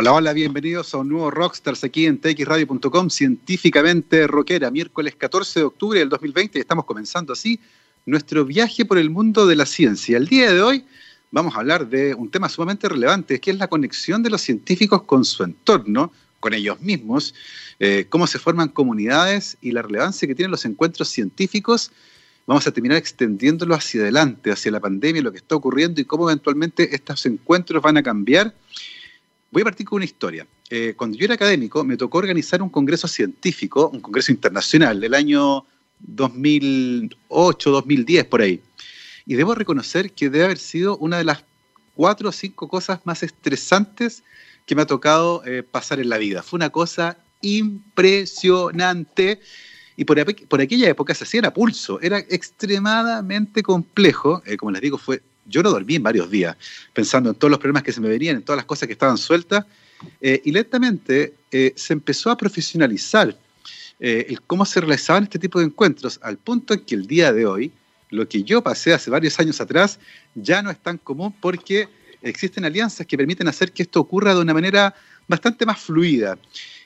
Hola, hola, bienvenidos a un nuevo Rockstars aquí en txradio.com, científicamente rockera, miércoles 14 de octubre del 2020 y estamos comenzando así nuestro viaje por el mundo de la ciencia. El día de hoy vamos a hablar de un tema sumamente relevante, que es la conexión de los científicos con su entorno, con ellos mismos, eh, cómo se forman comunidades y la relevancia que tienen los encuentros científicos. Vamos a terminar extendiéndolo hacia adelante, hacia la pandemia, lo que está ocurriendo y cómo eventualmente estos encuentros van a cambiar Voy a partir con una historia. Eh, cuando yo era académico, me tocó organizar un congreso científico, un congreso internacional del año 2008, 2010, por ahí. Y debo reconocer que debe haber sido una de las cuatro o cinco cosas más estresantes que me ha tocado eh, pasar en la vida. Fue una cosa impresionante. Y por, aquella época se hacía a pulso. Era extremadamente complejo. Eh, como les digo, fue yo no dormí en varios días, pensando en todos los problemas que se me venían, en todas las cosas que estaban sueltas, eh, y lentamente eh, se empezó a profesionalizar eh, el cómo se realizaban este tipo de encuentros, al punto en que el día de hoy, lo que yo pasé hace varios años atrás, ya no es tan común porque existen alianzas que permiten hacer que esto ocurra de una manera bastante más fluida.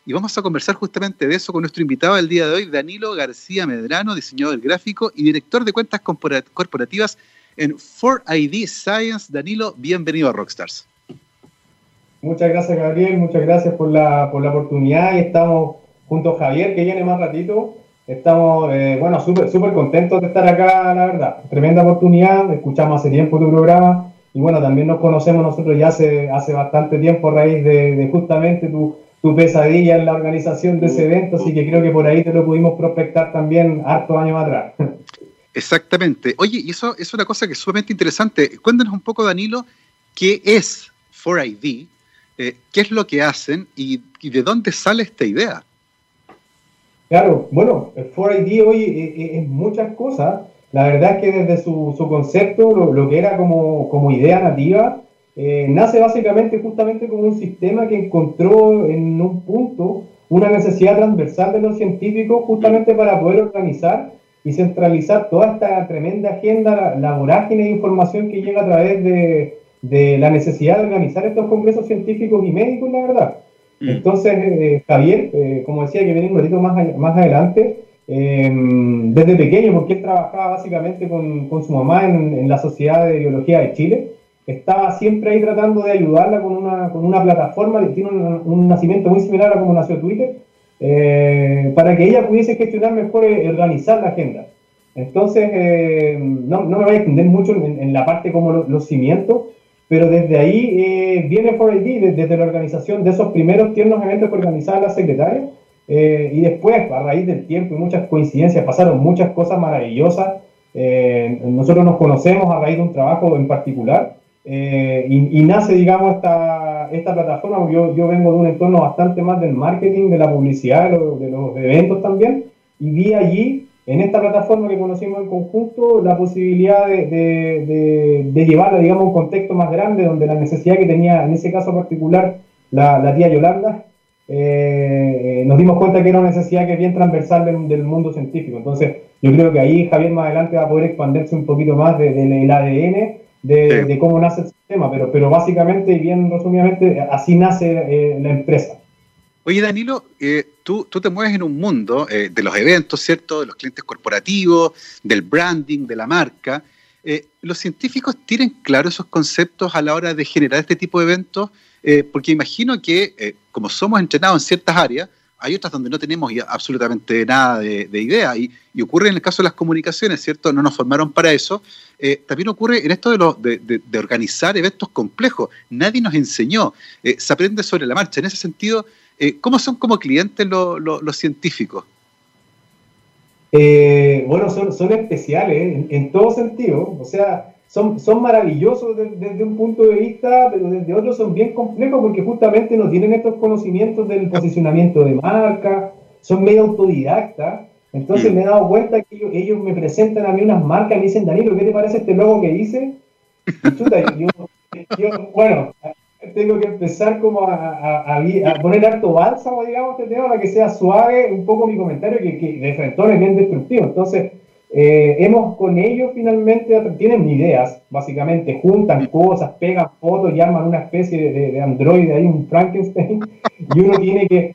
Y vamos a conversar justamente de eso con nuestro invitado del día de hoy, Danilo García Medrano, diseñador gráfico y director de cuentas corporativas en 4ID Science. Danilo, bienvenido a Rockstars. Muchas gracias, Gabriel. Muchas gracias por la, por la oportunidad. Estamos junto a Javier, que viene más ratito. Estamos, eh, bueno, súper súper contentos de estar acá, la verdad. Tremenda oportunidad. Escuchamos hace tiempo tu programa. Y bueno, también nos conocemos nosotros ya hace, hace bastante tiempo a raíz de, justamente tu, tu, pesadilla en la organización de ese evento. Así que creo que por ahí te lo pudimos prospectar también hartos años atrás. Exactamente. Oye, y eso es una cosa que es sumamente interesante. Cuéntanos un poco, Danilo, qué es 4ID, eh, qué es lo que hacen y, de dónde sale esta idea. Claro, bueno, 4ID hoy es, muchas cosas. La verdad es que desde su, concepto, lo, que era como, idea nativa, eh, nace básicamente justamente como un sistema que encontró en un punto una necesidad transversal de los científicos justamente para poder organizar y centralizar toda esta tremenda agenda, la, vorágine de información que llega a través de, de, la necesidad de organizar estos congresos científicos y médicos, la verdad. Mm. Entonces, eh, Javier, eh, como decía, que viene un ratito más, más adelante, em, desde pequeño, porque él trabajaba básicamente con, con su mamá en, en, la Sociedad de Biología de Chile, estaba siempre ahí tratando de ayudarla con una, con una plataforma, tiene un, un nacimiento muy similar a como nació Twitter, eh, para que ella pudiese gestionar mejor y organizar la agenda. Entonces, eh, no, no, me voy a extender mucho en, la parte como los cimientos, pero desde ahí eh, viene 4ID, desde, la organización de esos primeros tiernos eventos que organizaba la secretaria, y después, a raíz del tiempo y muchas coincidencias, pasaron muchas cosas maravillosas. nosotros nos conocemos a raíz de un trabajo en particular, y, y, nace, digamos, esta, esta plataforma, yo, yo vengo de un entorno bastante más del marketing, de la publicidad, de los, eventos también, y vi allí, en esta plataforma que conocimos en conjunto, la posibilidad de, de, de, llevarla, digamos, a un contexto más grande, donde la necesidad que tenía, en ese caso particular, la, la tía Yolanda, eh, nos dimos cuenta que era una necesidad que es bien transversal del, mundo científico. Entonces, yo creo que ahí Javier más adelante va a poder expandirse un poquito más del ADN de, cómo nace el sistema, pero, pero básicamente y bien resumidamente así nace eh, la empresa. Oye Danilo, eh, tú, tú, te mueves en un mundo eh, de los eventos, ¿cierto? De los clientes corporativos, del branding, de la marca. ¿Los científicos tienen claro esos conceptos a la hora de generar este tipo de eventos? porque imagino que como somos entrenados en ciertas áreas, hay otras donde no tenemos absolutamente nada de, idea. Y, ocurre en el caso de las comunicaciones, ¿cierto? No nos formaron para eso. Eh, también ocurre en esto de, organizar eventos complejos. Nadie nos enseñó. Eh, se aprende sobre la marcha. En ese sentido, eh, ¿cómo son como clientes los científicos? bueno, son, especiales en todo sentido. O sea, son, son maravillosos desde, un punto de vista, pero desde otro son bien complejos porque justamente no tienen estos conocimientos del posicionamiento de marca, son medio autodidactas. Entonces me he dado cuenta que ellos, me presentan a mí unas marcas y me dicen, Danilo, ¿qué te parece este logo que hice? yo, bueno, tengo que empezar como a, a, poner harto bálsamo, digamos, este tema, para que sea suave un poco mi comentario, que, que de frente es bien destructivo. Entonces, eh, hemos con ellos finalmente, tienen ideas, básicamente, juntan cosas, pegan fotos y arman una especie de, de androide, hay un Frankenstein, y uno tiene que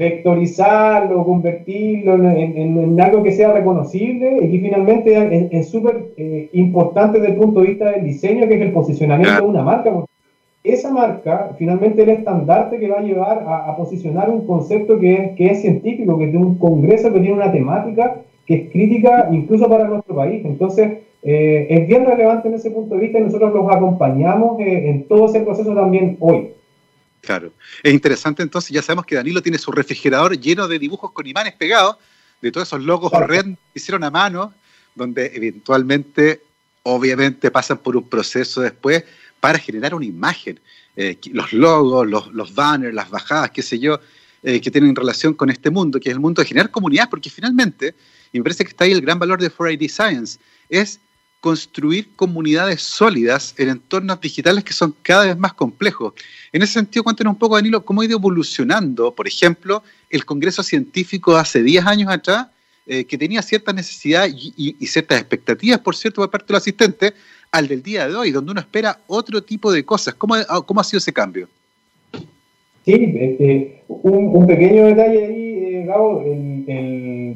vectorizarlo, convertirlo en, algo que sea reconocible y que finalmente es súper eh, importante desde el punto de vista del diseño, que es el posicionamiento de una marca. Esa marca finalmente es el estandarte que va a llevar a, posicionar un concepto que que es científico, que es de un congreso que tiene una temática que es crítica incluso para nuestro país. Entonces, eh, es bien relevante en ese punto de vista y nosotros los acompañamos eh, en todo ese proceso también hoy. Claro. Es interesante entonces, ya sabemos que Danilo tiene su refrigerador lleno de dibujos con imanes pegados, de todos esos logos red que hicieron a mano, donde eventualmente, obviamente, pasan por un proceso después para generar una imagen. Eh, los logos, los, banners, las bajadas, qué sé yo, eh, que tienen relación con este mundo, que es el mundo de generar comunidad, porque finalmente, y me parece que está ahí el gran valor de 4ID Science, es construir comunidades sólidas en entornos digitales que son cada vez más complejos. En ese sentido, cuéntenos un poco, Danilo, cómo ha ido evolucionando, por ejemplo, el Congreso Científico hace 10 años atrás, eh, que tenía ciertas necesidades y, ciertas expectativas, por cierto, por parte de los asistentes, al del día de hoy, donde uno espera otro tipo de cosas. ¿Cómo, ha sido ese cambio? Sí, este, un, pequeño detalle ahí, eh, Gabo,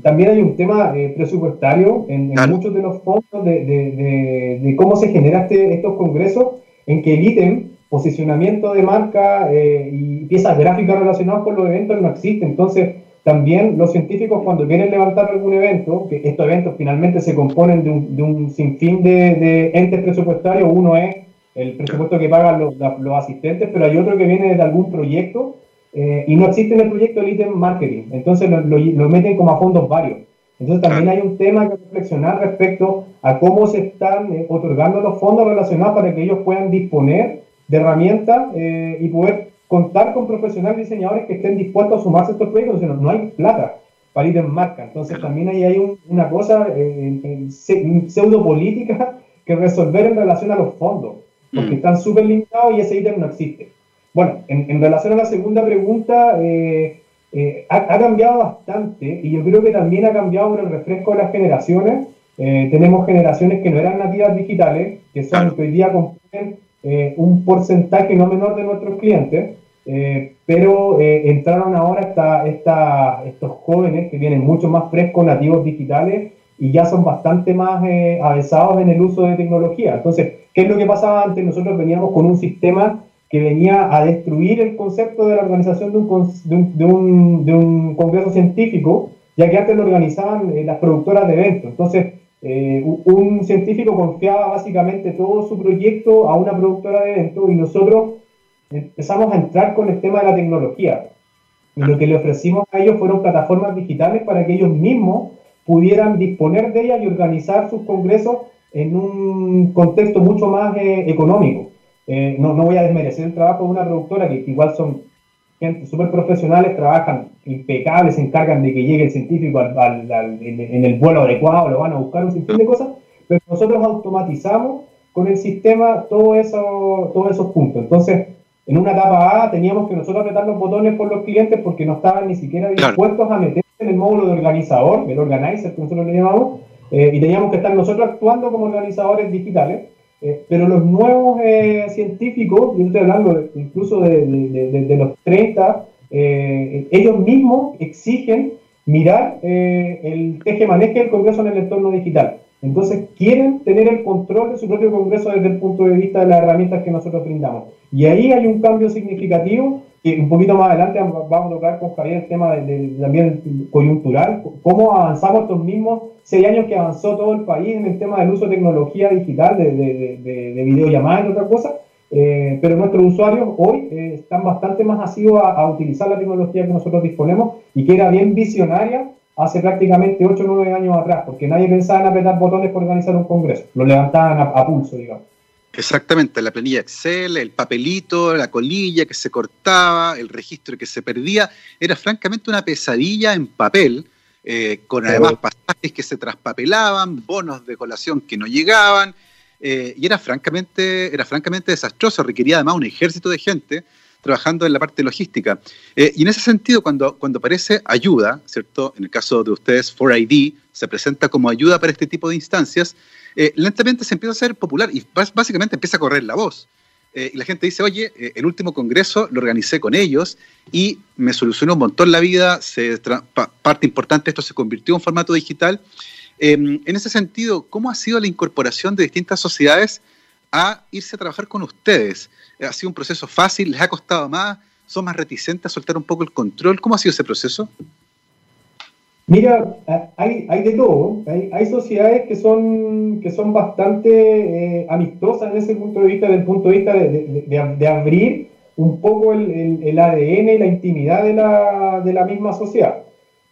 también hay un tema eh, presupuestario en, muchos de los fondos de, cómo se generan este, estos congresos, en que el ítem posicionamiento de marca eh, y piezas gráficas relacionadas con los eventos no existe. Entonces, también los científicos cuando quieren levantar algún evento, que estos eventos finalmente se componen de un, de un sinfín de, entes presupuestarios, uno es el presupuesto que pagan los, los, asistentes, pero hay otro que viene de algún proyecto eh, y no existe en el proyecto el ítem marketing. Entonces lo, lo, meten como a fondos varios. Entonces también hay un tema que reflexionar respecto a cómo se están eh, otorgando los fondos relacionados para que ellos puedan disponer de herramientas eh, y poder contar con profesionales diseñadores que estén dispuestos a sumarse a estos proyectos, no, no hay plata para ir en marca. Entonces también ahí hay una cosa eh, pseudo política que resolver en relación a los fondos, porque mm. están súper limitados y ese ítem no existe. Bueno, en, relación a la segunda pregunta, eh, ha, cambiado bastante y yo creo que también ha cambiado por el refresco de las generaciones. tenemos generaciones que no eran nativas digitales, que son que hoy día componen eh, un porcentaje no menor de nuestros clientes, eh, pero eh, entraron ahora esta, esta, estos jóvenes que vienen mucho más frescos, nativos digitales, y ya son bastante más avanzados en el uso de tecnología. Entonces, ¿qué es lo que pasaba antes? Nosotros veníamos con un sistema que venía a destruir el concepto de la organización de un, de un, de un, congreso científico, ya que antes lo organizaban las productoras de eventos. Entonces, eh, un científico confiaba básicamente todo su proyecto a una productora de eventos y nosotros empezamos a entrar con el tema de la tecnología. Y lo que le ofrecimos a ellos fueron plataformas digitales para que ellos mismos pudieran disponer de ellas y organizar sus congresos en un contexto mucho más eh, económico. Eh, no, no voy a desmerecer el trabajo de una productora que igual son gente súper profesionales, trabajan impecables, se encargan de que llegue el científico al, en, el vuelo adecuado, lo van a buscar un sinfín de cosas, pero nosotros automatizamos con el sistema todo eso, todos esos puntos. Entonces, en una etapa A teníamos que nosotros apretar los botones por los clientes porque no estaban ni siquiera dispuestos a meterse en el módulo de organizador, el organizer que nosotros le llamamos, eh, y teníamos que estar nosotros actuando como organizadores digitales. Eh, pero los nuevos eh, científicos, yo estoy hablando incluso de, los 30, eh, ellos mismos exigen mirar el teje-maneje del Congreso en el entorno digital. Entonces quieren tener el control de su propio Congreso desde el punto de vista de las herramientas que nosotros brindamos. Y ahí hay un cambio significativo que un poquito más adelante vamos a tocar con Javier el tema también coyuntural, cómo avanzamos estos mismos seis años que avanzó todo el país en el tema del uso de tecnología digital, de, de, de, videollamadas y otra cosa, eh, pero nuestros usuarios hoy eh, están bastante más asíduos a, utilizar la tecnología que nosotros disponemos y que era bien visionaria hace prácticamente 8 o 9 años atrás, porque nadie pensaba en apretar botones para organizar un congreso, lo levantaban a, pulso, digamos. Exactamente, la planilla Excel, el papelito, la colilla que se cortaba, el registro que se perdía, era francamente una pesadilla en papel eh, con además pasajes que se traspapelaban, bonos de colación que no llegaban, eh, y era francamente, era francamente desastroso, requería además un ejército de gente trabajando en la parte logística. Eh, y en ese sentido, cuando, cuando aparece ayuda, ¿cierto? En el caso de ustedes, 4ID se presenta como ayuda para este tipo de instancias, eh, lentamente se empieza a hacer popular y básicamente empieza a correr la voz. Eh, y la gente dice, oye, el último congreso lo organicé con ellos y me solucionó un montón la vida, parte importante esto se convirtió en formato digital. Em, en ese sentido, ¿cómo ha sido la incorporación de distintas sociedades a irse a trabajar con ustedes? ¿Ha sido un proceso fácil? ¿Les ha costado más? ¿Son más reticentes a soltar un poco el control? ¿Cómo ha sido ese proceso? Mira, hay, hay de todo. Hay, hay, sociedades que son, que son bastante eh, amistosas en ese punto de vista, del punto de vista de, de, de, abrir un poco el, el, ADN y la intimidad de la, de la misma sociedad.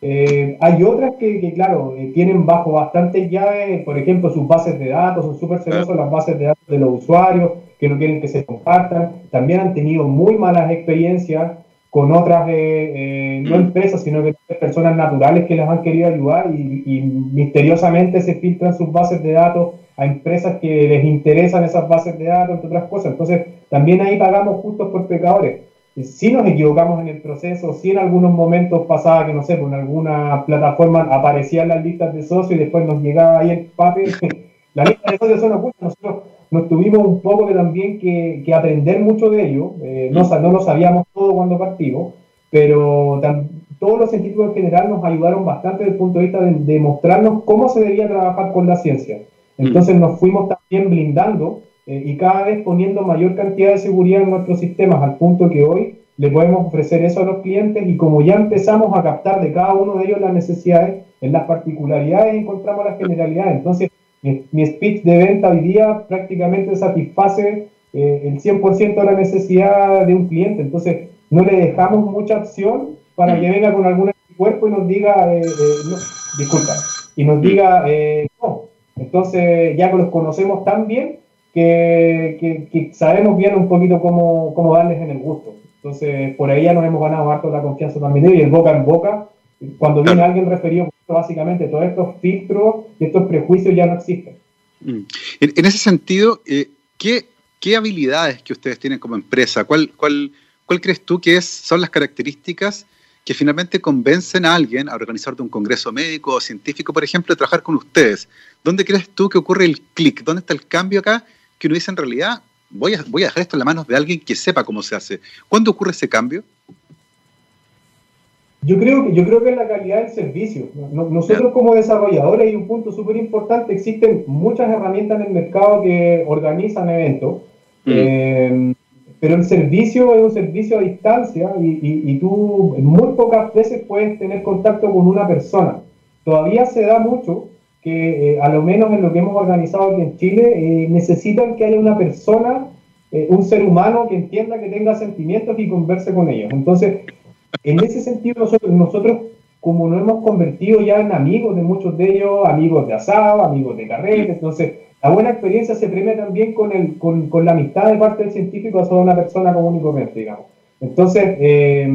Eh, hay otras que, claro, eh, tienen bajo bastantes llaves, por ejemplo, sus bases de datos, son súper celosos las bases de datos de los usuarios, que no quieren que se compartan. También han tenido muy malas experiencias con otras, eh, eh, no empresas, sino que personas naturales que les han querido ayudar y, misteriosamente se filtran sus bases de datos a empresas que les interesan esas bases de datos, entre otras cosas. Entonces, también ahí pagamos justos por pecadores. Si nos equivocamos en el proceso, si en algunos momentos pasaba que, no sé, por alguna plataforma aparecían las listas de socios y después nos llegaba ahí el papel, la lista de socios son ocultas, nosotros nos tuvimos un poco de también que, que, aprender mucho de ello. Eh, no, no, lo sabíamos todo cuando partimos, pero todos los científicos en general nos ayudaron bastante desde el punto de vista de, mostrarnos cómo se debía trabajar con la ciencia. Entonces nos fuimos también blindando eh, y cada vez poniendo mayor cantidad de seguridad en nuestros sistemas, al punto que hoy le podemos ofrecer eso a los clientes y como ya empezamos a captar de cada uno de ellos las necesidades, en las particularidades encontramos las generalidades. Entonces, mi, speech de venta hoy día prácticamente satisface eh, el 100% de la necesidad de un cliente. Entonces, no le dejamos mucha opción para que venga con algún cuerpo y nos diga, eh, eh, no, disculpa, y nos diga no. Entonces, ya que los conocemos tan bien que, que, sabemos bien un poquito cómo, cómo, darles en el gusto. Entonces, por ahí ya nos hemos ganado harto la confianza también y el boca en boca cuando viene alguien referido, básicamente todos estos filtros y estos prejuicios ya no existen. Mm. En, ese sentido, eh, ¿qué, ¿qué, habilidades que ustedes tienen como empresa? ¿Cuál, crees tú que es, son las características que finalmente convencen a alguien a organizar un congreso médico o científico, por ejemplo, de trabajar con ustedes? ¿Dónde crees tú que ocurre el clic? ¿Dónde está el cambio acá? Que uno dice en realidad, voy a, voy a dejar esto en las manos de alguien que sepa cómo se hace. ¿Cuándo ocurre ese cambio? Yo creo, que, yo creo que es la calidad del servicio. Nosotros como desarrolladores, y un punto súper importante, existen muchas herramientas en el mercado que organizan eventos, mm. eh, pero el servicio es un servicio a distancia y, y, tú muy pocas veces puedes tener contacto con una persona. Todavía se da mucho que, eh, a lo menos en lo que hemos organizado aquí en Chile, eh, necesitan que haya una persona, un ser humano que entienda, que tenga sentimientos y converse con ellos. Entonces, en ese sentido, nosotros, nosotros, como nos hemos convertido ya en amigos de muchos de ellos, amigos de asado, amigos de carrete, entonces la buena experiencia se premia también con, el, con, con la amistad de parte del científico hacia una persona común y corriente, digamos. Entonces, eh,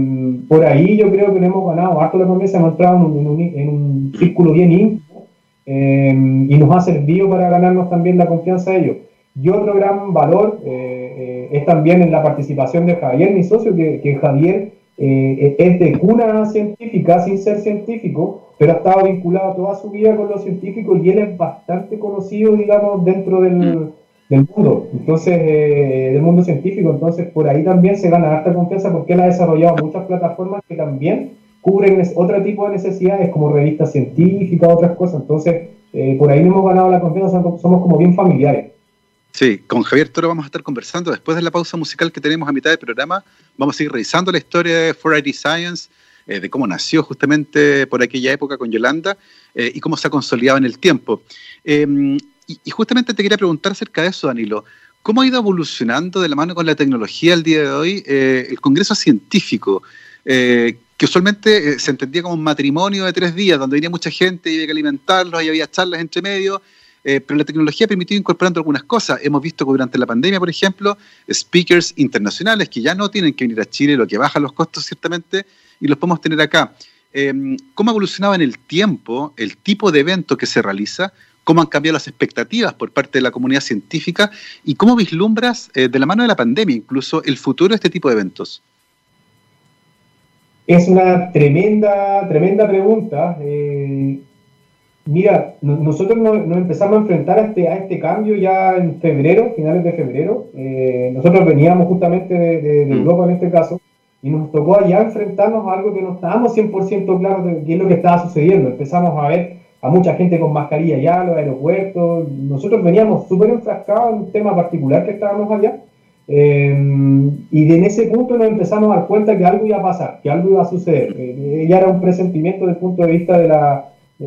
por ahí yo creo que hemos ganado harto la confianza, hemos entrado en un, en un, círculo bien íntimo eh, y nos ha servido para ganarnos también la confianza de ellos. Y otro gran valor eh, es también en la participación de Javier, mi socio, que, que Javier eh, es de cuna científica sin ser científico, pero ha estado vinculado toda su vida con los científicos y él es bastante conocido, digamos, dentro del, mm. del mundo, entonces, eh, del mundo científico. Entonces, por ahí también se gana harta confianza porque él ha desarrollado muchas plataformas que también cubren otro tipo de necesidades, como revistas científicas, otras cosas. Entonces, eh, por ahí hemos ganado la confianza, somos como bien familiares. Sí, con Javier Toro vamos a estar conversando después de la pausa musical que tenemos a mitad del programa. Vamos a seguir revisando la historia de 4ID Science, eh, de cómo nació justamente por aquella época con Yolanda eh, y cómo se ha consolidado en el tiempo. Em, y, justamente te quería preguntar acerca de eso, Danilo. ¿Cómo ha ido evolucionando de la mano con la tecnología el día de hoy eh, el Congreso Científico? que usualmente se entendía como un matrimonio de tres días, donde venía mucha gente y había que alimentarlos y había charlas entre medio eh, pero la tecnología ha permitido incorporando algunas cosas. Hemos visto que durante la pandemia, por ejemplo, speakers internacionales que ya no tienen que venir a Chile, lo que baja los costos ciertamente, y los podemos tener acá. Em, ¿Cómo ha evolucionado en el tiempo el tipo de evento que se realiza cómo han cambiado las expectativas por parte de la comunidad científica y cómo vislumbras eh, de la mano de la pandemia incluso el futuro de este tipo de eventos. Es una tremenda, tremenda pregunta. Eh, mira, nosotros nos, empezamos a enfrentar a este, a este cambio ya en febrero, finales de febrero. Eh, nosotros veníamos justamente de, de, mm. Europa en este caso y nos tocó allá enfrentarnos a algo que no estábamos 100% claros de qué es lo que estaba sucediendo. Empezamos a ver a mucha gente con mascarilla allá, los aeropuertos. Nosotros veníamos súper enfrascados en un tema particular que estábamos allá. Eh, y en ese punto nos empezamos a dar cuenta que algo iba a pasar, que algo iba a suceder. Eh, ya era un presentimiento desde el punto de vista de la,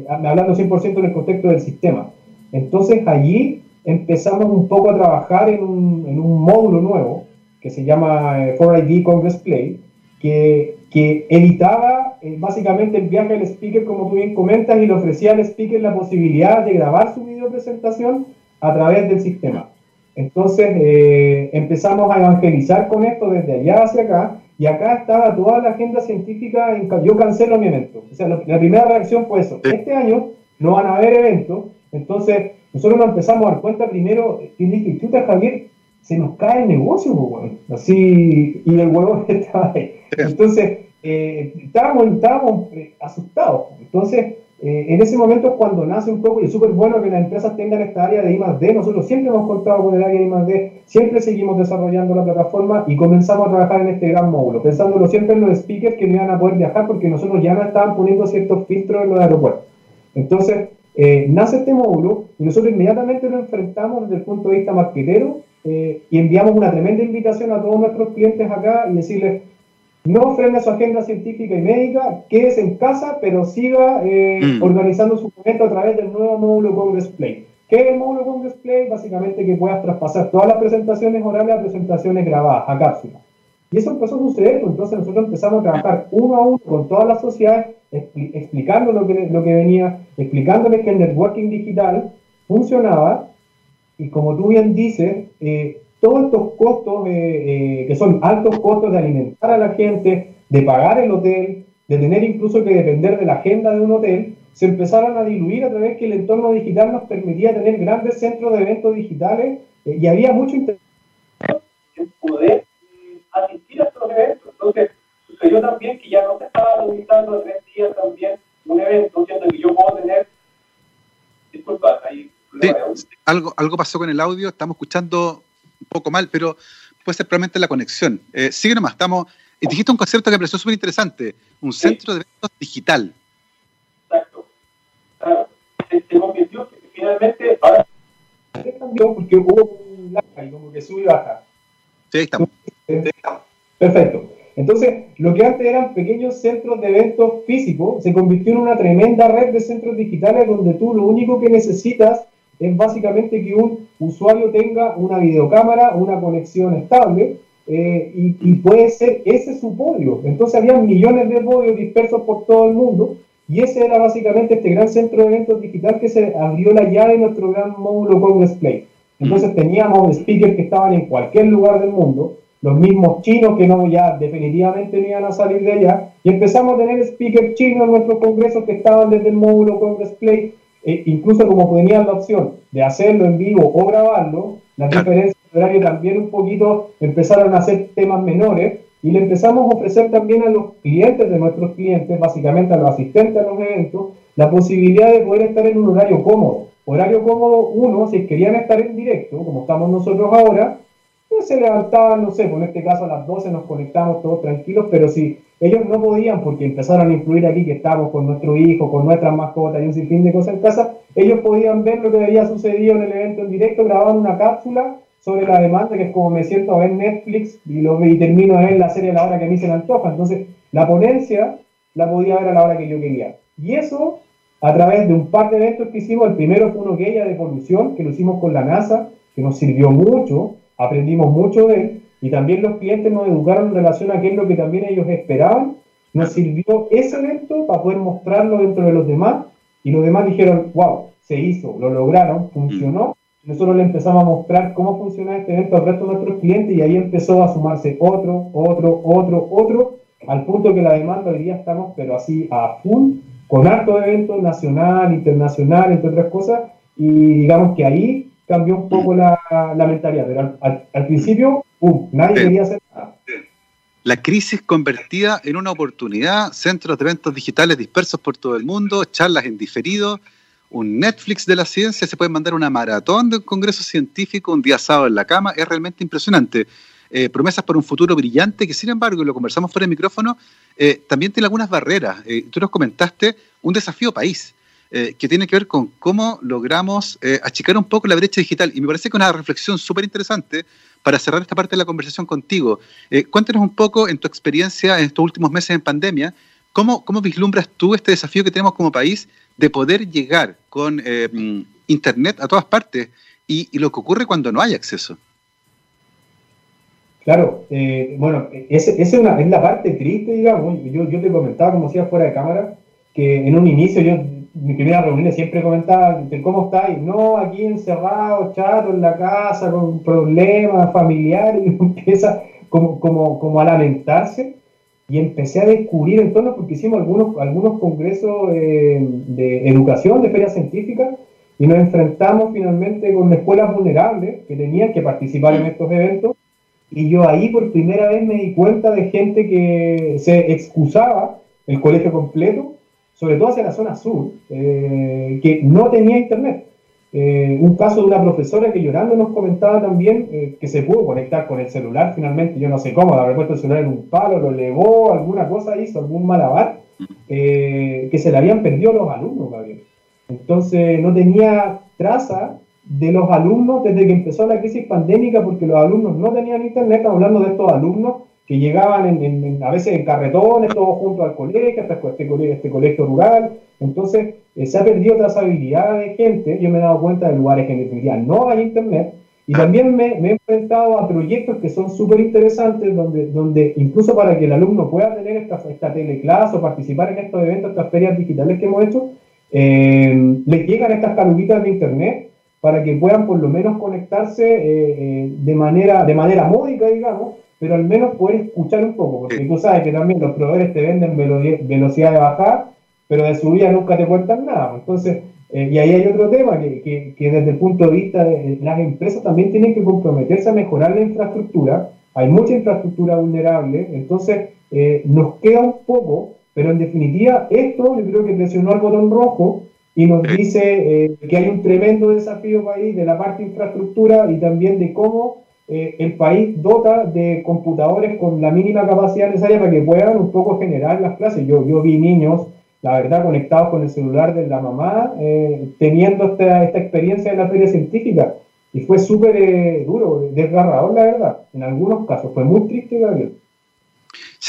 hablando 100% en el contexto del sistema. Entonces allí empezamos un poco a trabajar en un, en un módulo nuevo que se llama 4ID eh, Congress Play, que, que evitaba eh, básicamente el viaje al speaker, como tú bien comentas, y le ofrecía al speaker la posibilidad de grabar su video presentación a través del sistema. Entonces eh, empezamos a evangelizar con esto desde allá hacia acá, y acá estaba toda la agenda científica, en, yo cancelo mi evento. O sea, la primera reacción fue eso, este año no van a haber eventos, entonces nosotros nos empezamos a dar cuenta primero, y dije, chuta Javier, se nos cae el negocio, así, y el huevo estaba ahí. Entonces, eh, estábamos, estábamos eh, asustados. Entonces, eh, en ese momento es cuando nace un poco, y es súper bueno que las empresas tengan esta área de I+.D., nosotros siempre hemos contado con el área de I+.D., siempre seguimos desarrollando la plataforma y comenzamos a trabajar en este gran módulo, pensándolo siempre en los speakers que no iban a poder viajar porque nosotros ya no estaban poniendo ciertos filtros en los aeropuertos. Entonces, nace este módulo y nosotros inmediatamente lo enfrentamos desde el punto de vista marquetero y enviamos una tremenda invitación a todos nuestros clientes acá y decirles, no frene su agenda científica y médica, quédese en casa, pero siga eh, mm. organizando su momento a través del nuevo módulo Congress Play. ¿Qué es el módulo Congress Play? Básicamente que puedas traspasar todas las presentaciones orales a presentaciones grabadas, a cápsulas. Y eso empezó a suceder, pues, entonces nosotros empezamos a trabajar uno a uno con todas las sociedades, explicando lo que, lo que venía, explicándoles que el networking digital funcionaba, y como tú bien dices, eh, todos estos costos, eh, eh, que son altos costos de alimentar a la gente, de pagar el hotel, de tener incluso que depender de la agenda de un hotel, se empezaron a diluir a través que el entorno digital nos permitía tener grandes centros de eventos digitales eh, y había mucho interés en poder asistir a estos eventos. Entonces, sucedió también que ya no se estaba limitando a tres días también un evento, siendo que yo puedo tener. Disculpa, ahí. algo, algo pasó con el audio, estamos escuchando poco mal, pero puede ser probablemente la conexión. Eh, sigue nomás, estamos. Y dijiste un concepto que me pareció súper interesante: un centro de eventos digital. Exacto. Claro. Se, convirtió finalmente. Ahora se cambió porque hubo un lag como que sube y baja. Sí, ahí estamos. Perfecto. Entonces, lo que antes eran pequeños centros de eventos físicos se convirtió en una tremenda red de centros digitales donde tú lo único que necesitas es básicamente que un usuario tenga una videocámara, una conexión estable, eh, y, puede ser ese su podio. Entonces había millones de podios dispersos por todo el mundo, y ese era básicamente este gran centro de eventos digital que se abrió la llave en nuestro gran módulo Congress Play. Entonces teníamos speakers que estaban en cualquier lugar del mundo, los mismos chinos que no ya definitivamente no iban a salir de allá, y empezamos a tener speakers chinos en nuestros congresos que estaban desde el módulo Congress Play e incluso como tenían la opción de hacerlo en vivo o grabarlo, las diferencias de horario también un poquito empezaron a ser temas menores y le empezamos a ofrecer también a los clientes de nuestros clientes, básicamente a los asistentes a los eventos, la posibilidad de poder estar en un horario cómodo. Horario cómodo, uno, si querían estar en directo, como estamos nosotros ahora, se levantaban, no sé, por este caso a las 12 nos conectamos todos tranquilos, pero si ellos no podían porque empezaron a influir aquí que estábamos con nuestro hijo, con nuestras mascotas y un sinfín de cosas en casa, ellos podían ver lo que había sucedido en el evento en directo, grababan una cápsula sobre la demanda, que es como me siento a ver Netflix y, lo, y termino de ver la serie a la hora que a mí se me antoja. Entonces, la ponencia la podía ver a la hora que yo quería. Y eso, a través de un par de eventos que hicimos, el primero fue uno que ella de polución, que lo hicimos con la NASA, que nos sirvió mucho, aprendimos mucho de él, y también los clientes nos educaron en relación a qué es lo que también ellos esperaban. Nos sirvió ese evento para poder mostrarlo dentro de los demás y los demás dijeron, wow, se hizo, lo lograron, funcionó. Nosotros le empezamos a mostrar cómo funciona este evento al resto de nuestros clientes y ahí empezó a sumarse otro, otro, otro, otro, al punto que la demanda hoy día estamos, pero así a full, con harto evento nacional, internacional, entre otras cosas, y digamos que ahí cambió un poco la, mentalidad, pero al, principio nadie quería hacer nada. La crisis convertida en una oportunidad, centros de eventos digitales dispersos por todo el mundo, charlas en diferido, un Netflix de la ciencia, se puede mandar una maratón de un congreso científico un día sábado en la cama, es realmente impresionante. Eh, promesas para un futuro brillante que, sin embargo, y lo conversamos fuera de micrófono, eh, también tiene algunas barreras. Eh, tú nos comentaste un desafío país. Que tiene que ver con cómo logramos achicar un poco la brecha digital. Y me parece que una reflexión súper interesante para cerrar esta parte de la conversación contigo. cuéntanos un poco en tu experiencia en estos últimos meses en pandemia, ¿cómo, cómo vislumbras tú este desafío que tenemos como país de poder llegar con mm, Internet a todas partes y, lo que ocurre cuando no hay acceso? Claro, eh, bueno, esa es la parte triste, digamos. Yo, yo te comentaba, como decía fuera de cámara, que en un inicio yo, mi primera reunión siempre comentaba, ¿cómo estáis? No, aquí encerrado, chato, en la casa, con problemas familiares, y empieza como, como, como a lamentarse. Y empecé a descubrir entonces, porque hicimos algunos, algunos congresos eh, de educación, de ferias científicas, y nos enfrentamos finalmente con escuelas vulnerables que tenían que participar en estos eventos y yo ahí por primera vez me di cuenta de gente que se excusaba el colegio completo, sobre todo hacia la zona sur, eh, que no tenía internet. Eh, un caso de una profesora que llorando nos comentaba también eh, que se pudo conectar con el celular finalmente, yo no sé cómo, habrá puesto el celular en un palo, lo elevó, alguna cosa hizo, algún malabar, que se le habían perdido los alumnos, Gabriel. Entonces no tenía traza de los alumnos desde que empezó la crisis pandémica, porque los alumnos no tenían internet, hablando de estos alumnos que llegaban en, a veces en carretones, todos juntos al colegio, hasta este, colegio, este colegio rural. Entonces, eh, se ha perdido trazabilidad de gente. Yo me he dado cuenta de lugares que en definitiva no hay internet. Y también me, he enfrentado a proyectos que son súper interesantes, donde, donde incluso para que el alumno pueda tener esta, esta teleclase o participar en estos eventos, estas ferias digitales que hemos hecho, eh, llegan estas caluguitas de internet para que puedan por lo menos conectarse eh, eh, de, manera, de manera módica, digamos, pero al menos poder escuchar un poco, porque tú sabes que también los proveedores te venden velocidad de bajar, pero de subida nunca te cuentan nada. Entonces, eh, y ahí hay otro tema, que, que, desde el punto de vista de las empresas también tienen que comprometerse a mejorar la infraestructura. Hay mucha infraestructura vulnerable, entonces nos queda un poco, pero en definitiva esto yo creo que presionó el botón rojo y nos dice eh, que hay un tremendo desafío país de la parte de infraestructura y también de cómo eh, el país dota de computadores con la mínima capacidad necesaria para que puedan un poco generar las clases. Yo, vi niños, la verdad, conectados con el celular de la mamá, eh, teniendo esta, experiencia en la feria científica. Y fue súper duro, desgarrador, la verdad, en algunos casos. Fue muy triste, Gabriel.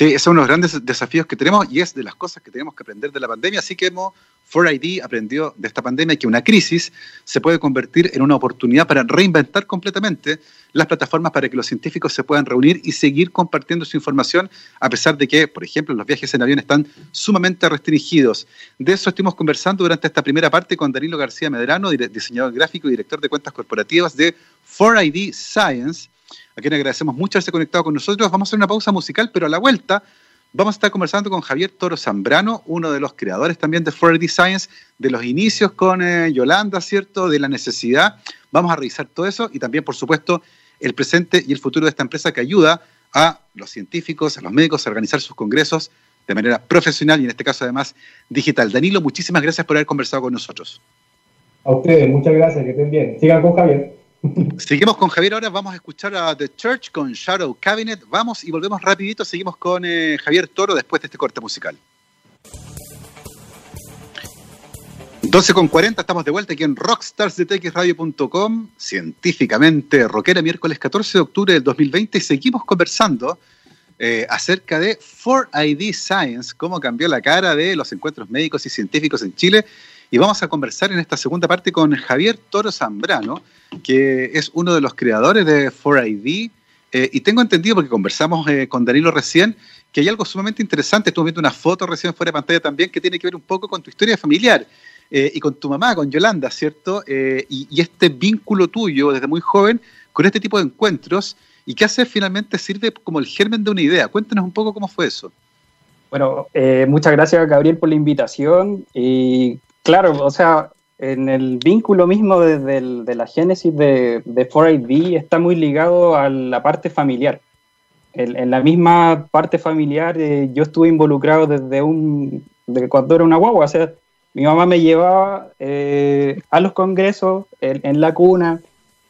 Sí, es uno de los grandes desafíos que tenemos y es de las cosas que tenemos que aprender de la pandemia. Así que hemos, 4ID aprendió de esta pandemia que una crisis se puede convertir en una oportunidad para reinventar completamente las plataformas para que los científicos se puedan reunir y seguir compartiendo su información, a pesar de que, por ejemplo, los viajes en avión están sumamente restringidos. De eso estuvimos conversando durante esta primera parte con Danilo García Medrano, diseñador gráfico y director de cuentas corporativas de 4ID Science a quien agradecemos mucho haberse conectado con nosotros. Vamos a hacer una pausa musical, pero a la vuelta vamos a estar conversando con Javier Toro Zambrano, uno de los creadores también de 4D Science, de los inicios con eh, Yolanda, ¿cierto? De la necesidad. Vamos a revisar todo eso y también, por supuesto, el presente y el futuro de esta empresa que ayuda a los científicos, a los médicos a organizar sus congresos de manera profesional y en este caso además digital. Danilo, muchísimas gracias por haber conversado con nosotros. A ustedes, muchas gracias, que estén bien. Sigan con Javier. Seguimos con Javier ahora, vamos a escuchar a The Church con Shadow Cabinet. Vamos y volvemos rapidito, seguimos con eh, Javier Toro después de este corte musical. 12 con 40, estamos de vuelta aquí en rockstarsdetxradio.com, científicamente rockera, miércoles 14 de octubre del 2020 y seguimos conversando eh, acerca de 4ID Science, cómo cambió la cara de los encuentros médicos y científicos en Chile y vamos a conversar en esta segunda parte con Javier Toro Zambrano, que es uno de los creadores de 4ID. Eh, y tengo entendido, porque conversamos eh, con Danilo recién, que hay algo sumamente interesante. Estuve viendo una foto recién fuera de pantalla también que tiene que ver un poco con tu historia familiar eh, y con tu mamá, con Yolanda, ¿cierto? Y, este vínculo tuyo desde muy joven con este tipo de encuentros y que hace finalmente sirve como el germen de una idea. Cuéntanos un poco cómo fue eso. Bueno, muchas gracias Gabriel por la invitación claro, o sea, en el vínculo mismo de, la génesis de, de 4ID está muy ligado a la parte familiar. En, la misma parte familiar eh, yo estuve involucrado desde un de cuando era una guagua, o sea, mi mamá me llevaba eh, a los congresos en, la cuna,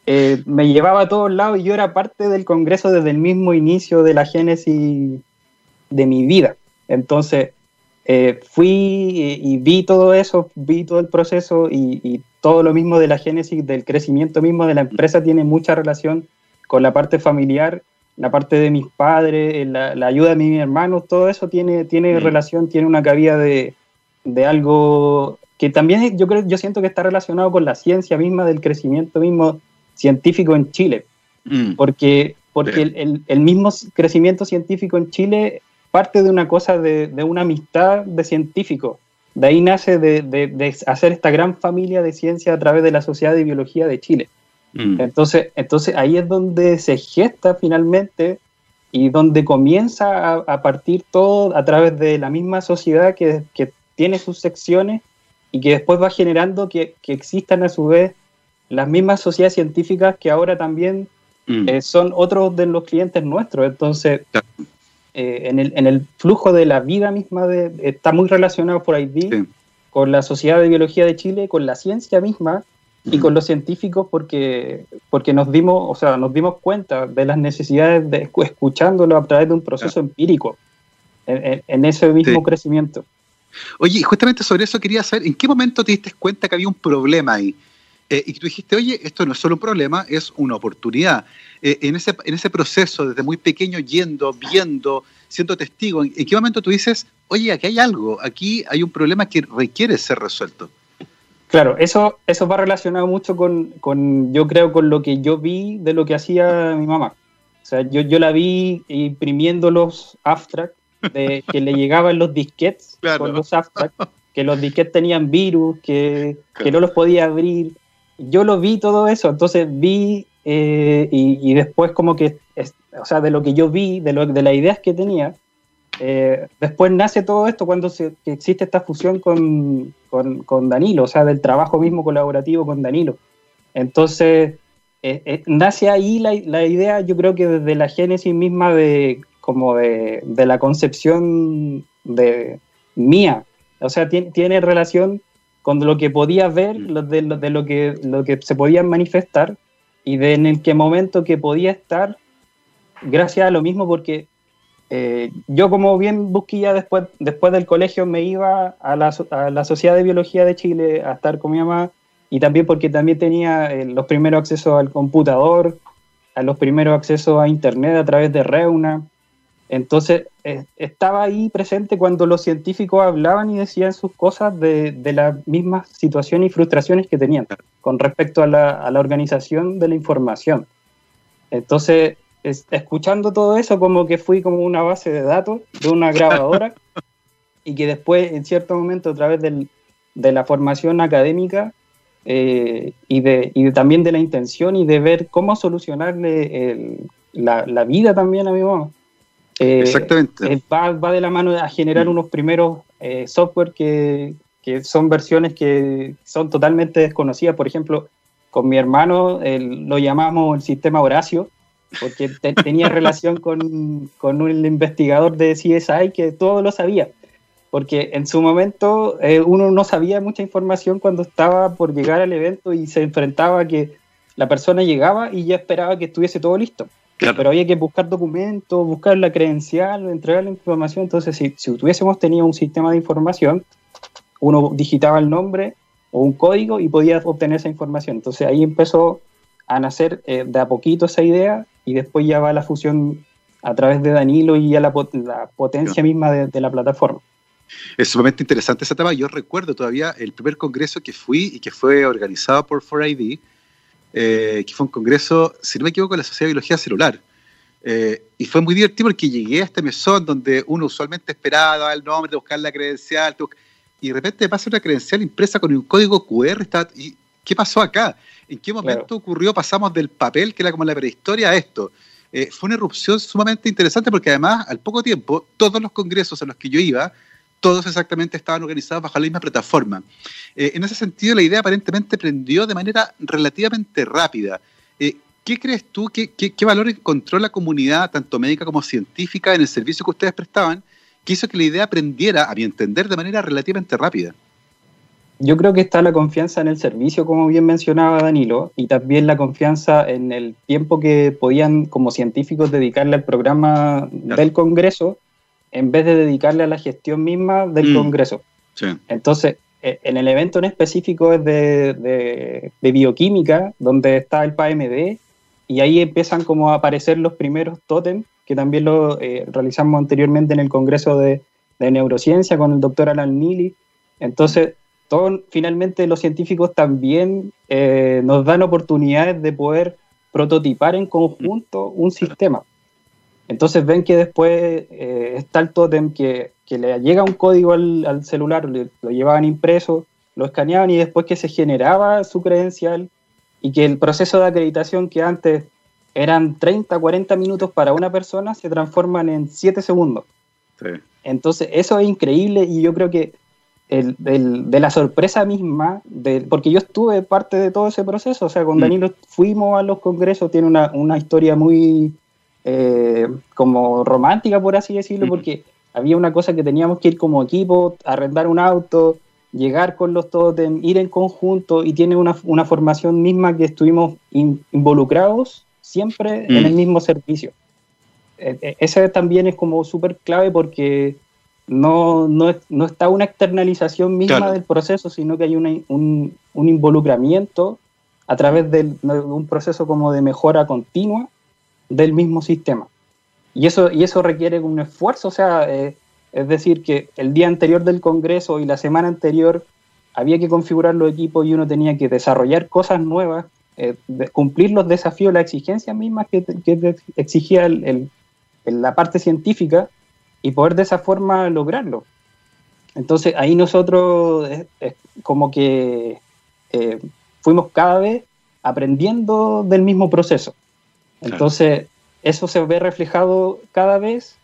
eh, me llevaba a todos lados y yo era parte del congreso desde el mismo inicio de la génesis de mi vida. Entonces, eh, fui y, vi todo eso, vi todo el proceso y, todo lo mismo de la génesis, del crecimiento mismo de la empresa tiene mucha relación con la parte familiar, la parte de mis padres, la, ayuda de mis hermanos, todo eso tiene, tiene relación, tiene una cabida de, de, algo que también yo creo, yo siento que está relacionado con la ciencia misma del crecimiento mismo científico en Chile, mm. porque, porque el, el mismo crecimiento científico en Chile parte de una cosa de, de una amistad de científicos. De ahí nace de, de, hacer esta gran familia de ciencia a través de la Sociedad de Biología de Chile. Mm. Entonces, entonces ahí es donde se gesta finalmente y donde comienza a, partir todo a través de la misma sociedad que, que, tiene sus secciones y que después va generando que, que, existan a su vez las mismas sociedades científicas que ahora también mm. eh, son otros de los clientes nuestros. Entonces, eh, en, el, en, el, flujo de la vida misma de, está muy relacionado por ID con la Sociedad de Biología de Chile, con la ciencia misma y con los científicos porque, porque nos dimos, o sea, nos dimos cuenta de las necesidades de escuchándolo a través de un proceso empírico en, ese mismo crecimiento. Oye, justamente sobre eso quería saber, ¿en qué momento te diste cuenta que había un problema ahí? Eh, y tú dijiste, oye, esto no es solo un problema, es una oportunidad. Eh, en, ese, en ese proceso, desde muy pequeño, yendo, viendo, siendo testigo, ¿en, qué momento tú dices, oye, aquí hay algo, aquí hay un problema que requiere ser resuelto? Claro, eso, eso va relacionado mucho con, con, yo creo, con lo que yo vi de lo que hacía mi mamá. O sea, yo, yo la vi imprimiendo los abstracts de, que le llegaban los disquetes con los abstracts, que los disquetes tenían virus, que, que no los podía abrir yo lo vi todo eso, entonces vi eh, y, después como que, o sea, de lo que yo vi, de, lo, de las ideas que tenía, eh, después nace todo esto cuando se, existe esta fusión con, con, Danilo, o sea, del trabajo mismo colaborativo con Danilo. Entonces, eh, nace ahí la, la, idea, yo creo que desde la génesis misma de, como de, de la concepción de mía, o sea, tiene, tiene relación con lo que podía ver, mm. de, de, lo, que, lo que se podía manifestar y de en el qué momento que podía estar, gracias a lo mismo, porque eh, yo como bien busquilla después, después del colegio me iba a la, a la, Sociedad de Biología de Chile a estar con mi mamá y también porque también tenía eh, los primeros accesos al computador, a los primeros accesos a Internet a través de Reuna. Entonces, eh, estaba ahí presente cuando los científicos hablaban y decían sus cosas de, de las mismas situaciones y frustraciones que tenían con respecto a la, a la organización de la información. Entonces, escuchando todo eso, como que fui como una base de datos de una grabadora y que después, en cierto momento, a través del, de la formación académica eh, y, de, y también de la intención y de ver cómo solucionarle el, la, la vida también a mi mamá eh, Exactamente. Eh, va, de la mano a generar mm. unos primeros eh, software que, que, son versiones que son totalmente desconocidas. Por ejemplo, con mi hermano lo llamamos el sistema Horacio, porque tenía relación con, con, un investigador de CSI que todo lo sabía. Porque en su momento uno no sabía mucha información cuando estaba por llegar al evento y se enfrentaba a que la persona llegaba y ya esperaba que estuviese todo listo. Pero había que buscar documentos, buscar la credencial, entregar la información. Entonces, si, si tuviésemos tenido un sistema de información, uno digitaba el nombre o un código y podía obtener esa información. Entonces ahí empezó a nacer eh, de a poquito esa idea y después ya va la fusión a través de Danilo y ya la, potencia misma de, la plataforma. Es sumamente interesante ese tema. Yo recuerdo todavía el primer congreso que fui y que fue organizado por 4ID, eh, que fue un congreso, si no me equivoco, de la Sociedad de Biología Celular. Eh, y fue muy divertido porque llegué a este mesón donde uno usualmente esperaba el nombre, de buscar la credencial, y de repente pasa una credencial impresa con un código QR. ¿Y qué pasó acá? ¿En qué momento ocurrió? Pasamos del papel, que era como la prehistoria, a esto. Eh, fue una erupción sumamente interesante porque además, al poco tiempo, todos los congresos a los que yo iba todos exactamente estaban organizados bajo la misma plataforma. Eh, en ese sentido, la idea aparentemente prendió de manera relativamente rápida. Eh, ¿Qué crees tú, qué, qué, valor encontró la comunidad, tanto médica como científica, en el servicio que ustedes prestaban, que hizo que la idea aprendiera, a mi entender, de manera relativamente rápida? Yo creo que está la confianza en el servicio, como bien mencionaba Danilo, y también la confianza en el tiempo que podían como científicos dedicarle al programa del Congreso en vez de dedicarle a la gestión misma del mm. Congreso. Entonces, e, en el evento en específico es de, bioquímica, donde está el PAMD, y ahí empiezan como a aparecer los primeros tótem, que también lo eh, realizamos anteriormente en el Congreso de, Neurociencia con el doctor Alan Neely. Entonces, todo, finalmente los científicos también eh, nos dan oportunidades de poder prototipar en conjunto un sistema. Entonces ven que después eh, está el tótem que, le llega un código al, celular, lo llevaban impreso, lo escaneaban y después que se generaba su credencial y que el proceso de acreditación que antes eran 30, 40 minutos para una persona se transforman en 7 segundos. Entonces eso es increíble y yo creo que de la sorpresa misma, porque yo estuve parte de todo ese proceso, o sea, con mm. Danilo fuimos a los congresos, tiene una, una historia muy eh, como romántica, por así decirlo, porque había una cosa que teníamos que ir como equipo, arrendar un auto, llegar con los totem, ir en conjunto y tiene una, una formación misma que estuvimos involucrados siempre en el mismo servicio. E, e, ese también es como súper clave porque no, no, no, está una externalización misma del proceso, sino que hay un, un, involucramiento a través de un proceso como de mejora continua del mismo sistema. Y eso, y eso requiere un esfuerzo, o sea, eh, es decir, que el día anterior del Congreso y la semana anterior había que configurar los equipos y uno tenía que desarrollar cosas nuevas, eh, cumplir los desafíos, las exigencias mismas que, exigía el, la parte científica y poder de esa forma lograrlo. Entonces ahí nosotros como que eh, fuimos cada vez aprendiendo del mismo proceso. Entonces, eso se ve reflejado cada vez,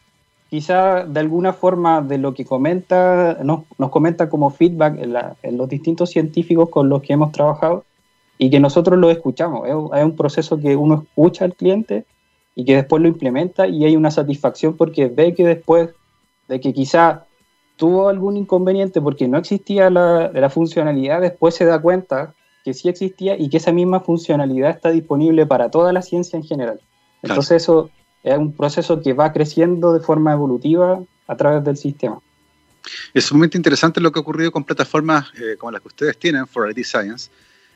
quizá de alguna forma de lo que comenta, nos, comenta como feedback en, los distintos científicos con los que hemos trabajado y que nosotros lo escuchamos. Es, un proceso que uno escucha al cliente y que después lo implementa y hay una satisfacción porque ve que después de que quizá tuvo algún inconveniente porque no existía la, la funcionalidad, después se da cuenta que sí existía y que esa misma funcionalidad está disponible para toda la ciencia en general. Entonces eso es un proceso que va creciendo de forma evolutiva a través del sistema. Es sumamente interesante lo que ha ocurrido con plataformas eh, como las que ustedes tienen, For ID Science,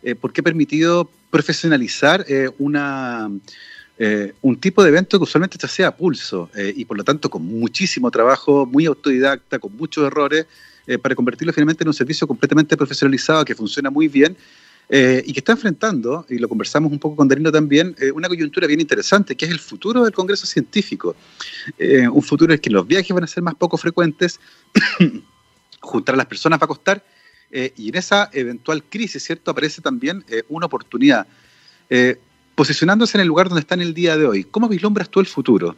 eh, porque ha permitido profesionalizar eh, una, un tipo de evento que usualmente se hacía a pulso y por lo tanto con muchísimo trabajo, muy autodidacta, con muchos errores, para convertirlo finalmente en un servicio completamente profesionalizado que funciona muy bien eh, y que está enfrentando, y lo conversamos un poco con Danilo también, eh, una coyuntura bien interesante, que es el futuro del Congreso Científico. Eh, un futuro en el que los viajes van a ser más poco frecuentes, juntar a las personas va a costar, y en esa eventual crisis, ¿cierto?, aparece también una oportunidad. posicionándose en el lugar donde está en el día de hoy, ¿cómo vislumbras tú el futuro?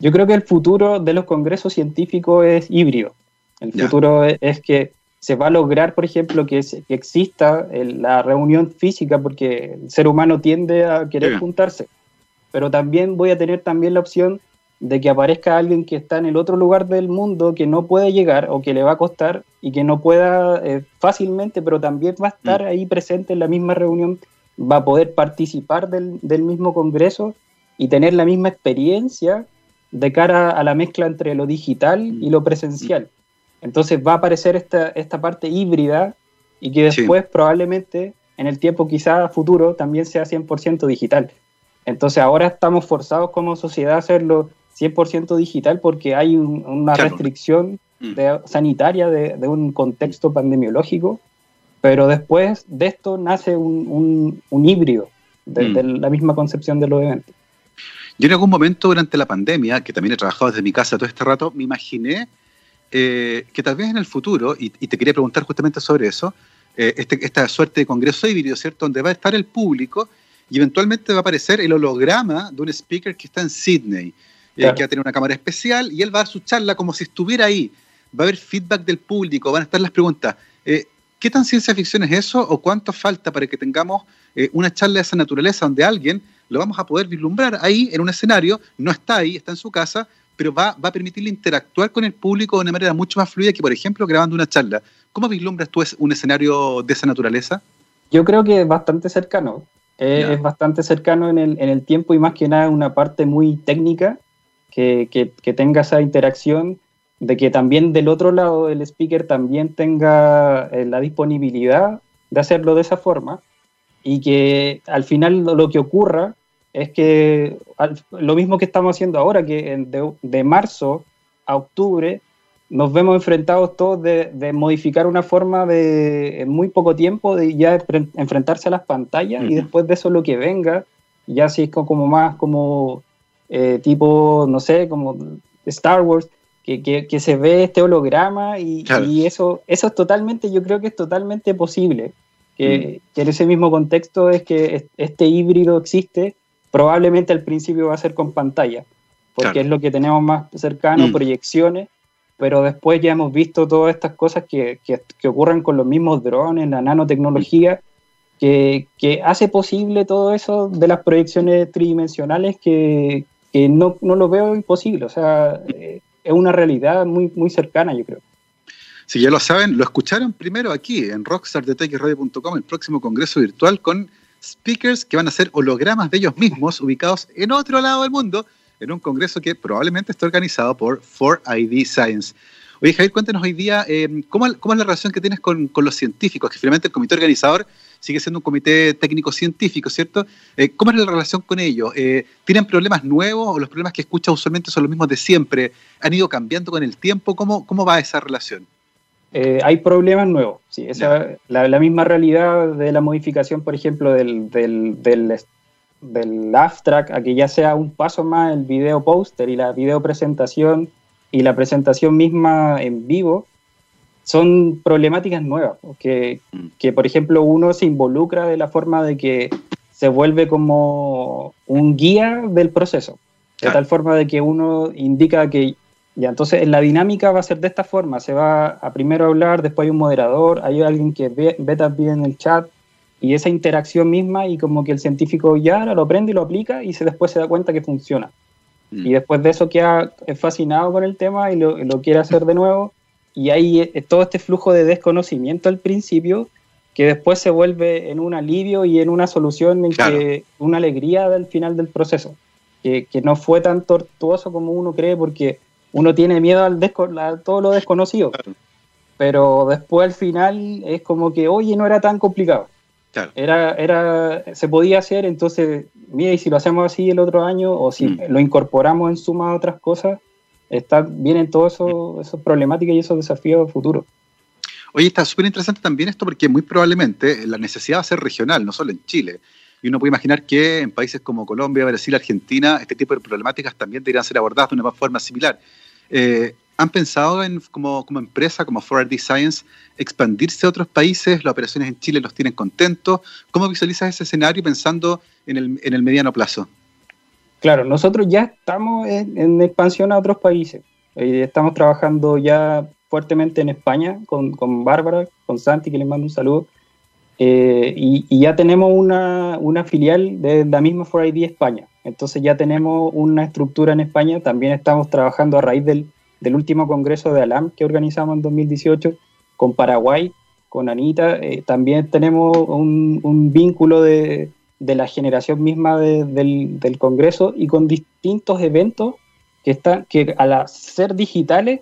Yo creo que el futuro de los congresos científicos es híbrido. El futuro es que se va a lograr, por ejemplo, que, exista la reunión física, porque el ser humano tiende a querer juntarse, pero también voy a tener también la opción de que aparezca alguien que está en el otro lugar del mundo que no puede llegar o que le va a costar y que no pueda eh, fácilmente, pero también va a estar mm. ahí presente en la misma reunión, va a poder participar del, del mismo congreso y tener la misma experiencia de cara a la mezcla entre lo digital y lo presencial. Entonces va a aparecer esta, esta parte híbrida y que después probablemente en el tiempo quizá futuro también sea 100% digital. Entonces ahora estamos forzados como sociedad a hacerlo 100% digital porque hay una restricción mm. sanitaria de, un contexto pandemiológico, pero después de esto nace un, híbrido de, mm. de, la misma concepción de los eventos. Yo en algún momento durante la pandemia, que también he trabajado desde mi casa todo este rato, me imaginé eh, que tal vez en el futuro, y, te quería preguntar justamente sobre eso, eh, este, esta suerte de congreso híbrido, ¿cierto? Donde va a estar el público y eventualmente va a aparecer el holograma de un speaker que está en Sydney, eh, que va a tener una cámara especial y él va a dar su charla como si estuviera ahí. va a haber feedback del público, van a estar las preguntas. ¿Qué tan ciencia ficción es eso o cuánto falta para que tengamos una charla de esa naturaleza donde alguien lo vamos a poder vislumbrar ahí en un escenario, no está ahí, está en su casa, pero va, va a permitirle interactuar con el público de una manera mucho más fluida que, por ejemplo, grabando una charla. ¿Cómo vislumbras tú un escenario de esa naturaleza? Yo creo que es bastante cercano. Eh, es bastante cercano en el, en el, tiempo y más que nada una parte muy técnica que, que, que tenga esa interacción de que también del otro lado el speaker también tenga eh, la disponibilidad de hacerlo de esa forma y que al final lo que ocurra es que lo mismo que estamos haciendo ahora, que de, marzo a octubre nos vemos enfrentados todos de, modificar una forma de en muy poco tiempo de ya enfrentarse a las pantallas y después de eso lo que venga, ya si es como más como eh, tipo, no sé, como Star Wars, que, que, se ve este holograma y, y, eso, eso es totalmente, yo creo que es totalmente posible. Que, mm. que, en ese mismo contexto es que este híbrido existe, probablemente al principio va a ser con pantalla, porque es lo que tenemos más cercano, mm. proyecciones, pero después ya hemos visto todas estas cosas que, que ocurren con los mismos drones, la nanotecnología, que, hace posible todo eso de las proyecciones tridimensionales que, no, no, lo veo imposible. O sea, eh, es una realidad muy, muy cercana, yo creo. Si ya lo saben, lo escucharon primero aquí en rockstardetechradio.com, el próximo congreso virtual con speakers que van a ser hologramas de ellos mismos ubicados en otro lado del mundo, en un congreso que probablemente está organizado por 4ID Science. Oye, Javier, cuéntanos hoy día eh, ¿cómo, es la relación que tienes con, con, los científicos, que finalmente el comité organizador sigue siendo un comité técnico-científico, ¿cierto? Eh, ¿Cómo es la relación con ellos? Eh, ¿Tienen problemas nuevos o los problemas que escuchas usualmente son los mismos de siempre? ¿Han ido cambiando con el tiempo? ¿Cómo, cómo va esa relación? Eh, hay problemas nuevos, sí. Esa, la, la, misma realidad de la modificación, por ejemplo, del, del, del, del abstract a que ya sea un paso más el video póster y la video presentación y la presentación misma en vivo, son problemáticas nuevas, que, mm. que, por ejemplo uno se involucra de la forma de que se vuelve como un guía del proceso, de tal forma de que uno indica que ya entonces la dinámica va a ser de esta forma, se va a primero hablar, después hay un moderador, hay alguien que ve, ve también el chat y esa interacción misma y como que el científico ya lo aprende y lo aplica y se, después se da cuenta que funciona. Mm. Y después de eso queda fascinado con el tema y lo, lo quiere hacer de nuevo y hay eh, todo este flujo de desconocimiento al principio que después se vuelve en un alivio y en una solución, en que una alegría al final del proceso, que, que, no fue tan tortuoso como uno cree porque uno tiene miedo al a todo lo desconocido, pero después al final es como que, oye, no era tan complicado. Era, era, se podía hacer, entonces, mira, y si lo hacemos así el otro año, o si mm. lo incorporamos en suma a otras cosas, está, vienen todas esas problemáticas y esos desafíos futuros. Oye, está súper interesante también esto porque muy probablemente la necesidad va a ser regional, no solo en Chile. Y uno puede imaginar que en países como Colombia, Brasil, Argentina, este tipo de problemáticas también deberían ser abordadas de una forma similar. Eh, ¿Han pensado en, como, como empresa, como 4D Science, expandirse a otros países? ¿Las operaciones en Chile los tienen contentos? ¿Cómo visualizas ese escenario pensando en el, en el mediano plazo? Claro, nosotros ya estamos en, expansión a otros países. Eh, estamos trabajando ya fuertemente en España con, con Bárbara, con Santi, que les mando un saludo. Eh, y, ya tenemos una, una, filial de la misma 4ID España. Entonces ya tenemos una estructura en España. También estamos trabajando a raíz del, del último congreso de ALAM que organizamos en 2018 con Paraguay, con Anita. Eh, también tenemos un, un vínculo de, de la generación misma del, del, Congreso y con distintos eventos que, están, que al ser digitales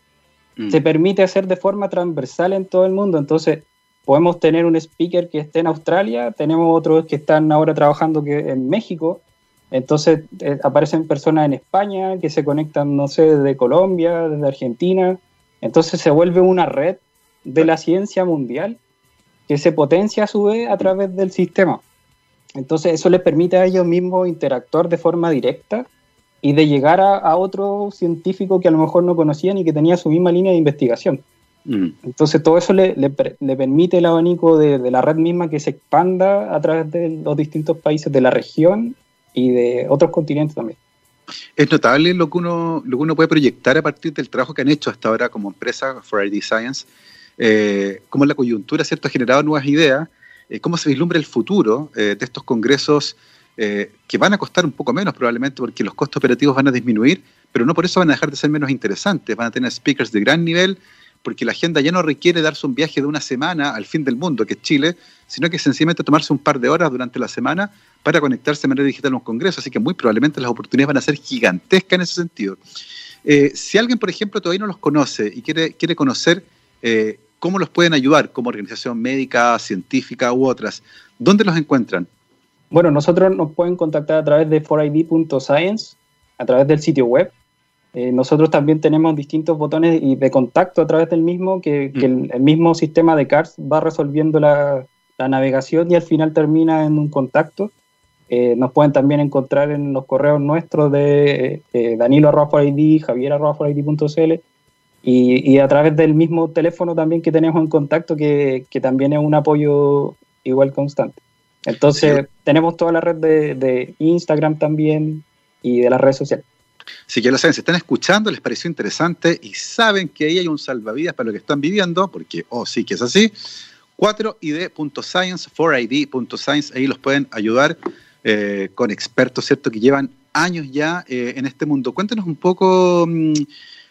mm. se permite hacer de forma transversal en todo el mundo. Entonces, podemos tener un speaker que esté en Australia, tenemos otros que están ahora trabajando que en México, entonces eh, aparecen personas en España que se conectan, no sé, desde Colombia, desde Argentina, entonces se vuelve una red de la ciencia mundial que se potencia a su vez a través del sistema. Entonces eso les permite a ellos mismos interactuar de forma directa y de llegar a, otro científico que a lo mejor no conocían y que tenía su misma línea de investigación. Mm. Entonces todo eso le, permite el abanico de, la red misma que se expanda a través de los distintos países de la región y de otros continentes también. Es notable lo que, uno, lo que uno puede proyectar a partir del trabajo que han hecho hasta ahora como empresa for ID Science, eh, cómo la coyuntura ¿cierto? ha generado nuevas ideas, eh, cómo se vislumbra el futuro eh, de estos congresos eh, que van a costar un poco menos probablemente porque los costos operativos van a disminuir, pero no por eso van a dejar de ser menos interesantes, van a tener speakers de gran nivel, porque la agenda ya no requiere darse un viaje de una semana al fin del mundo, que es Chile, sino que sencillamente tomarse un par de horas durante la semana para conectarse de manera digital a un congreso, así que muy probablemente las oportunidades van a ser gigantescas en ese sentido. Eh, si alguien, por ejemplo, todavía no los conoce y quiere, quiere conocer eh, cómo los pueden ayudar como organización médica, científica u otras, ¿dónde los encuentran? Bueno, nosotros nos pueden contactar a través de forid.science, a través del sitio web. Eh, nosotros también tenemos distintos botones de contacto a través del mismo, que, mm. el, mismo sistema de CARS va resolviendo la, navegación y al final termina en un contacto. Eh, nos pueden también encontrar en los correos nuestros de eh, danilo.forid, javier.forid.cl y, y a través del mismo teléfono también que tenemos en contacto, que, que también es un apoyo igual constante. Entonces, tenemos toda la red de, Instagram también y de las redes sociales. Si ya lo saben, si están escuchando, les pareció interesante y saben que ahí hay un salvavidas para lo que están viviendo, porque, oh, sí que es así, 4id.science, 4id.science, ahí los pueden ayudar eh, con expertos, ¿cierto?, que llevan años ya eh, en este mundo. Cuéntenos un poco, mm,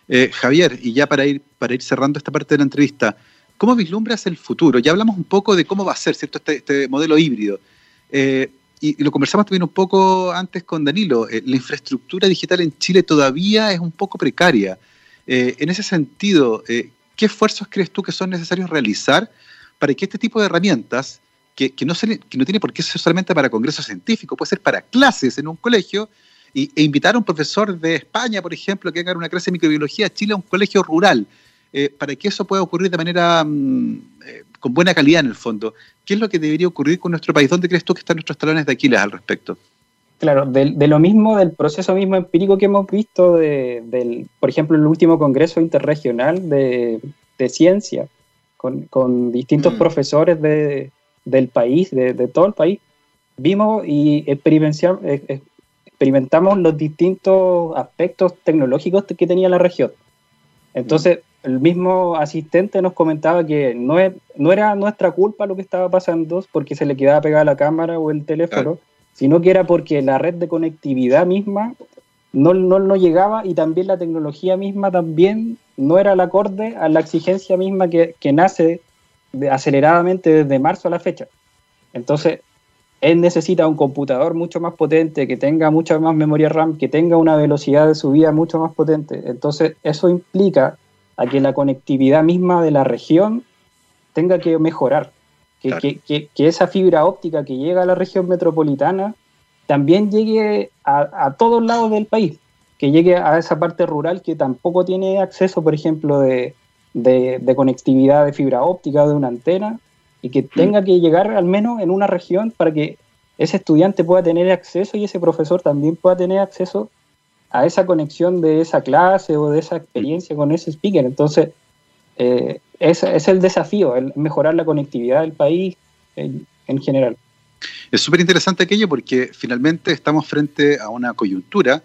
eh, Javier, y ya para ir, para ir cerrando esta parte de la entrevista, ¿Cómo vislumbras el futuro? Ya hablamos un poco de cómo va a ser ¿cierto? Este, este modelo híbrido. Y, lo conversamos también un poco antes con Danilo. La infraestructura digital en Chile todavía es un poco precaria. En ese sentido, ¿qué esfuerzos crees tú que son necesarios realizar para que este tipo de herramientas, que, no, que no tiene por qué ser solamente para congresos científicos, puede ser para clases en un colegio, y, e invitar a un profesor de España, por ejemplo, que haga una clase de microbiología a Chile a un colegio rural, eh, para que eso pueda ocurrir de manera mm, eh, con buena calidad en el fondo. ¿Qué es lo que debería ocurrir con nuestro país? ¿Dónde crees tú que están nuestros talones de Aquiles al respecto? Claro, de, lo mismo, del proceso mismo empírico que hemos visto, de, del, por ejemplo, el último Congreso Interregional de, ciencia, con, distintos mm. profesores del país, de, todo el país, vimos y experimentamos los distintos aspectos tecnológicos que tenía la región. Entonces, el mismo asistente nos comentaba que no, no era nuestra culpa lo que estaba pasando porque se le quedaba pegada la cámara o el teléfono, sino que era porque la red de conectividad misma no, no, llegaba y también la tecnología misma también no era el acorde a la exigencia misma que, nace aceleradamente desde marzo a la fecha. Entonces, él necesita un computador mucho más potente, que tenga mucha más memoria RAM, que tenga una velocidad de subida mucho más potente. Entonces, eso implica a que la conectividad misma de la región tenga que mejorar, que, esa fibra óptica que llega a la región metropolitana también llegue a, todos lados del país, que llegue a esa parte rural que tampoco tiene acceso, por ejemplo, de, conectividad de fibra óptica, de una antena, y que tenga que llegar al menos en una región para que ese estudiante pueda tener acceso y ese profesor también pueda tener acceso a esa conexión de esa clase o de esa experiencia con ese speaker. Entonces, eh, ese es el desafío, el mejorar la conectividad del país en, general. Es súper interesante aquello porque finalmente estamos frente a una coyuntura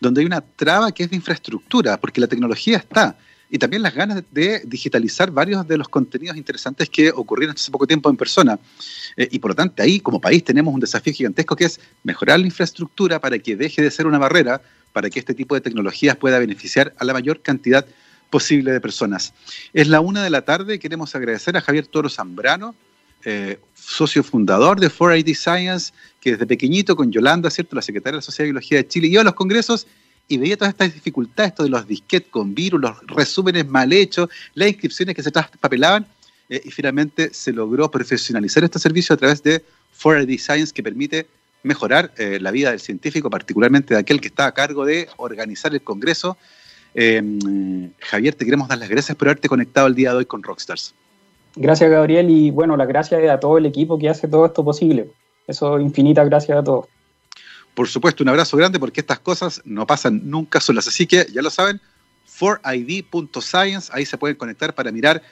donde hay una traba que es de infraestructura, porque la tecnología está, y también las ganas de digitalizar varios de los contenidos interesantes que ocurrieron hace poco tiempo en persona. Eh, y por lo tanto, ahí como país tenemos un desafío gigantesco que es mejorar la infraestructura para que deje de ser una barrera para que este tipo de tecnologías pueda beneficiar a la mayor cantidad posible de personas. Es la una de la tarde, queremos agradecer a Javier Toro Zambrano, eh, socio fundador de 4ID Science, que desde pequeñito con Yolanda, ¿cierto? la secretaria de la Sociedad de Biología de Chile, iba a los congresos y veía todas estas dificultades, esto de los disquetes con virus, los resúmenes mal hechos, las inscripciones que se traspapelaban, eh, y finalmente se logró profesionalizar este servicio a través de 4ID Science, que permite mejorar eh, la vida del científico, particularmente de aquel que está a cargo de organizar el Congreso. Em, Javier, te queremos dar las gracias por haberte conectado el día de hoy con Rockstars. Gracias, Gabriel, y bueno, las gracias a todo el equipo que hace todo esto posible. Eso, infinitas gracias a todos. Por supuesto, un abrazo grande porque estas cosas no pasan nunca solas. Así que ya lo saben, 4id.science, ahí se pueden conectar para mirar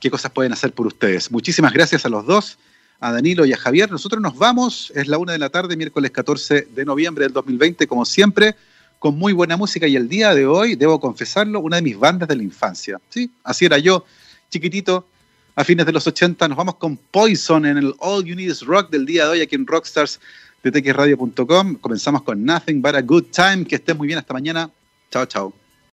qué cosas pueden hacer por ustedes. Muchísimas gracias a los dos, a Danilo y a Javier. Nosotros nos vamos, es la una de la tarde, miércoles 14 de noviembre del 2020, como siempre, con muy buena música y el día de hoy, debo confesarlo, una de mis bandas de la infancia. Sí, así era yo, chiquitito, a fines de los 80. Nos vamos con Poison en el All You Need Is Rock del día de hoy aquí en Rockstars de Comenzamos con Nothing But a Good Time. Que estén muy bien. Hasta mañana. Chao, chao.